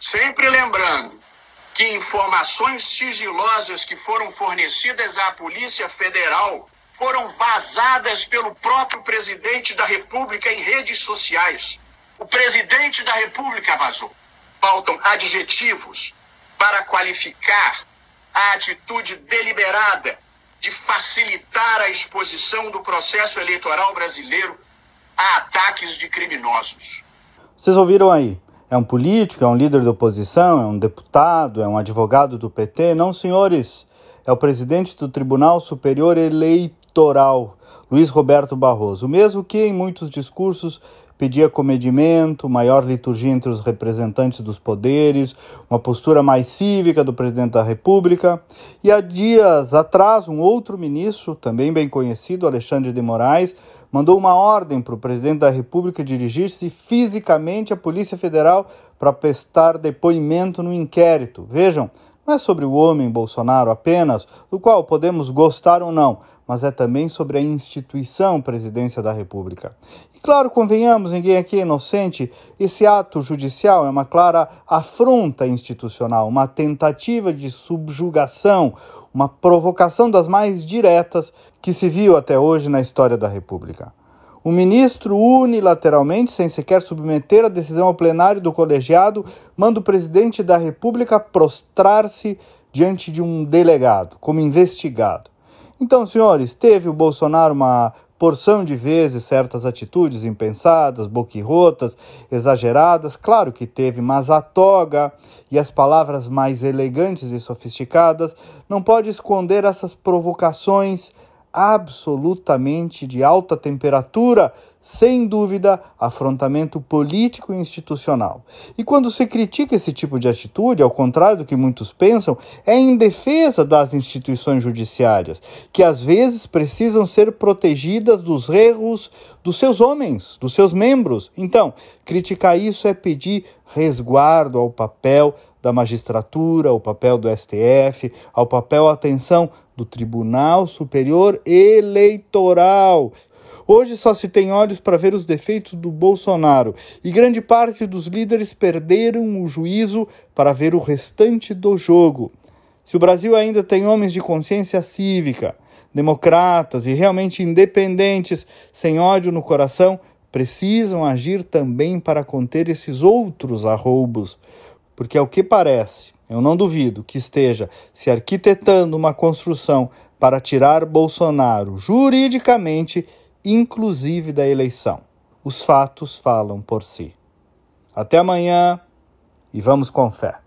Sempre lembrando que informações sigilosas que foram fornecidas à Polícia Federal foram vazadas pelo próprio presidente da República em redes sociais. O presidente da República vazou. Faltam adjetivos para qualificar a atitude deliberada de facilitar a exposição do processo eleitoral brasileiro a ataques de criminosos. Vocês ouviram aí? É um político, é um líder da oposição, é um deputado, é um advogado do PT? Não, senhores. É o presidente do Tribunal Superior Eleitoral, Luiz Roberto Barroso. O mesmo que em muitos discursos pedia comedimento, maior liturgia entre os representantes dos poderes, uma postura mais cívica do presidente da República. E há dias atrás, um outro ministro, também bem conhecido, Alexandre de Moraes, mandou uma ordem para o presidente da República dirigir-se fisicamente à Polícia Federal para prestar depoimento no inquérito. Vejam, não é sobre o homem Bolsonaro apenas, do qual podemos gostar ou não, mas é também sobre a instituição Presidência da República. E claro, convenhamos, ninguém aqui é inocente, esse ato judicial é uma clara afronta institucional, uma tentativa de subjugação, uma provocação das mais diretas que se viu até hoje na história da República. O ministro, unilateralmente, sem sequer submeter a decisão ao plenário do colegiado, manda o presidente da República prostrar-se diante de um delegado, como investigado. Então, senhores, teve o Bolsonaro uma porção de vezes certas atitudes impensadas, boquirrotas, exageradas, claro que teve, mas a toga e as palavras mais elegantes e sofisticadas não pode esconder essas provocações absolutamente de alta temperatura sem dúvida, afrontamento político e institucional. E quando se critica esse tipo de atitude, ao contrário do que muitos pensam, é em defesa das instituições judiciárias, que às vezes precisam ser protegidas dos erros dos seus homens, dos seus membros. Então, criticar isso é pedir resguardo ao papel da magistratura, ao papel do STF, ao papel, atenção, do Tribunal Superior Eleitoral, Hoje só se tem olhos para ver os defeitos do Bolsonaro e grande parte dos líderes perderam o juízo para ver o restante do jogo. Se o Brasil ainda tem homens de consciência cívica, democratas e realmente independentes, sem ódio no coração, precisam agir também para conter esses outros arroubos. Porque, ao que parece, eu não duvido que esteja se arquitetando uma construção para tirar Bolsonaro juridicamente inclusive da eleição. Os fatos falam por si. Até amanhã e vamos com fé.